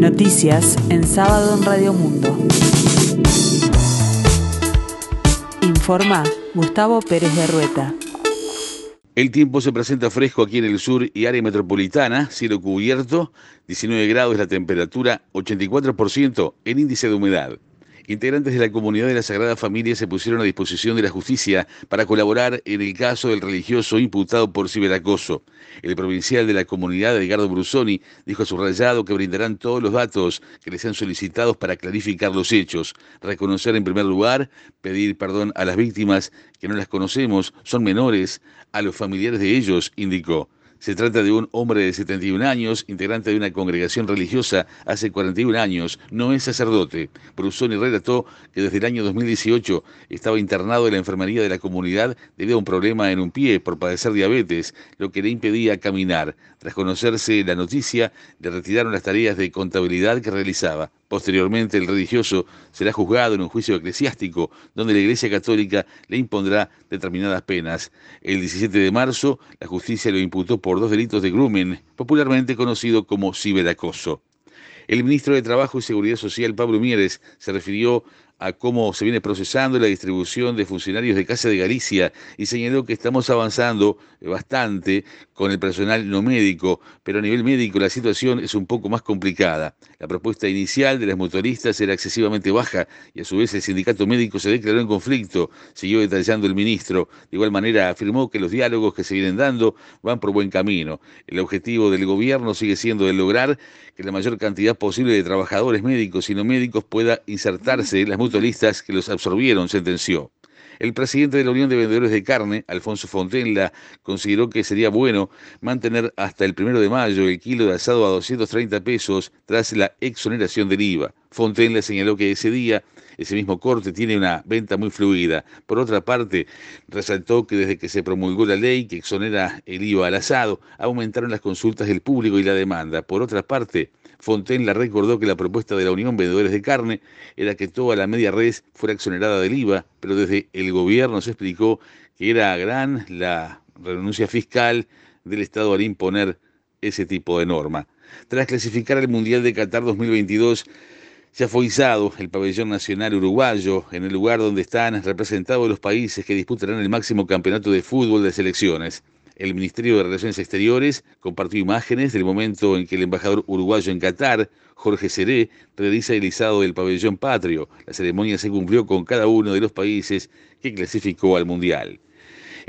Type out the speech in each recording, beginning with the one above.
Noticias en sábado en Radio Mundo. Informa Gustavo Pérez de Rueta. El tiempo se presenta fresco aquí en el sur y área metropolitana, cielo cubierto, 19 grados la temperatura, 84% el índice de humedad. Integrantes de la comunidad de la Sagrada Familia se pusieron a disposición de la justicia para colaborar en el caso del religioso imputado por ciberacoso. El provincial de la comunidad, Edgardo Brusoni, dijo a su rayado que brindarán todos los datos que les sean solicitados para clarificar los hechos, reconocer en primer lugar, pedir perdón a las víctimas que no las conocemos, son menores, a los familiares de ellos, indicó. Se trata de un hombre de 71 años, integrante de una congregación religiosa hace 41 años, no es sacerdote. Brusoni relató que desde el año 2018 estaba internado en la enfermería de la comunidad debido a un problema en un pie por padecer diabetes, lo que le impedía caminar. Tras conocerse la noticia, le retiraron las tareas de contabilidad que realizaba. Posteriormente, el religioso será juzgado en un juicio eclesiástico, donde la Iglesia Católica le impondrá determinadas penas. El 17 de marzo, la justicia lo imputó por dos delitos de grumen, popularmente conocido como ciberacoso. El ministro de Trabajo y Seguridad Social, Pablo Mieres, se refirió a cómo se viene procesando la distribución de funcionarios de Casa de Galicia y señaló que estamos avanzando bastante con el personal no médico, pero a nivel médico la situación es un poco más complicada. La propuesta inicial de las motoristas era excesivamente baja y a su vez el sindicato médico se declaró en conflicto, siguió detallando el ministro. De igual manera afirmó que los diálogos que se vienen dando van por buen camino. El objetivo del gobierno sigue siendo el lograr que la mayor cantidad posible de trabajadores médicos y no médicos pueda insertarse en las que los absorbieron, sentenció. El presidente de la Unión de Vendedores de Carne, Alfonso Fontenla, consideró que sería bueno mantener hasta el primero de mayo el kilo de asado a 230 pesos tras la exoneración del IVA. Fontenla señaló que ese día ese mismo corte tiene una venta muy fluida. Por otra parte, resaltó que desde que se promulgó la ley que exonera el IVA al asado, aumentaron las consultas del público y la demanda. Por otra parte, Fontaine recordó que la propuesta de la Unión Vendedores de Carne era que toda la media res fuera exonerada del IVA, pero desde el gobierno se explicó que era gran la renuncia fiscal del Estado al imponer ese tipo de norma. Tras clasificar al Mundial de Qatar 2022, se ha foizado el pabellón nacional uruguayo en el lugar donde están representados los países que disputarán el máximo campeonato de fútbol de selecciones. El Ministerio de Relaciones Exteriores compartió imágenes del momento en que el embajador uruguayo en Qatar, Jorge Seré, realiza el izado del pabellón patrio. La ceremonia se cumplió con cada uno de los países que clasificó al Mundial.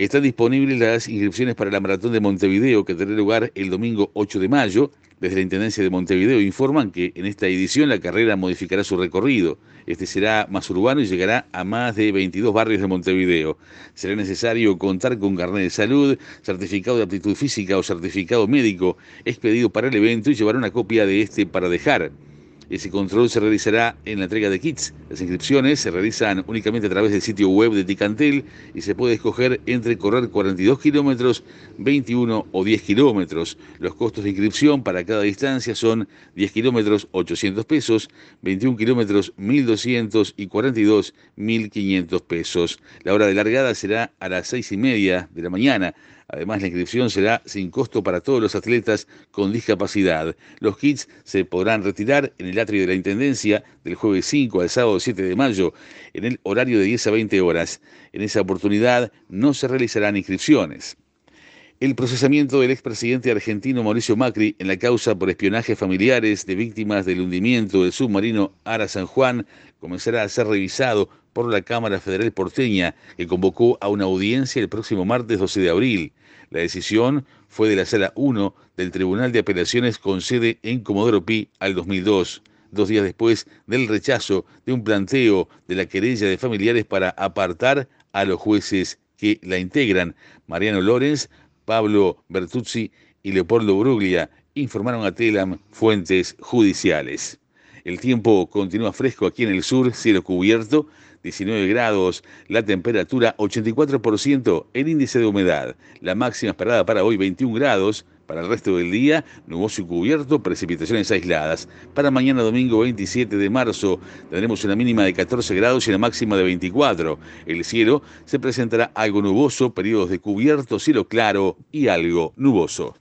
Están disponibles las inscripciones para la Maratón de Montevideo que tendrá lugar el domingo 8 de mayo. Desde la Intendencia de Montevideo informan que en esta edición la carrera modificará su recorrido. Este será más urbano y llegará a más de 22 barrios de Montevideo. Será necesario contar con carnet de salud, certificado de aptitud física o certificado médico expedido para el evento y llevar una copia de este para dejar. Ese control se realizará en la entrega de kits. Las inscripciones se realizan únicamente a través del sitio web de Ticantel y se puede escoger entre correr 42 kilómetros, 21 o 10 kilómetros. Los costos de inscripción para cada distancia son 10 kilómetros 800 pesos, 21 kilómetros 1200 y 42 1500 pesos. La hora de largada será a las 6 y media de la mañana. Además, la inscripción será sin costo para todos los atletas con discapacidad. Los kits se podrán retirar en el atrio de la Intendencia del jueves 5 al sábado 7 de mayo en el horario de 10 a 20 horas. En esa oportunidad no se realizarán inscripciones. El procesamiento del expresidente argentino Mauricio Macri en la causa por espionaje familiares de víctimas del hundimiento del submarino Ara San Juan comenzará a ser revisado por la Cámara Federal porteña, que convocó a una audiencia el próximo martes 12 de abril. La decisión fue de la Sala 1 del Tribunal de Apelaciones con sede en Comodoro Pi al 2002, dos días después del rechazo de un planteo de la querella de familiares para apartar a los jueces que la integran. Mariano Lorenz, Pablo Bertuzzi y Leopoldo Bruglia informaron a Telam fuentes judiciales. El tiempo continúa fresco aquí en el sur, cielo cubierto, 19 grados, la temperatura 84%, el índice de humedad. La máxima esperada para hoy 21 grados, para el resto del día, nuboso y cubierto, precipitaciones aisladas. Para mañana domingo 27 de marzo tendremos una mínima de 14 grados y una máxima de 24. El cielo se presentará algo nuboso, periodos de cubierto, cielo claro y algo nuboso.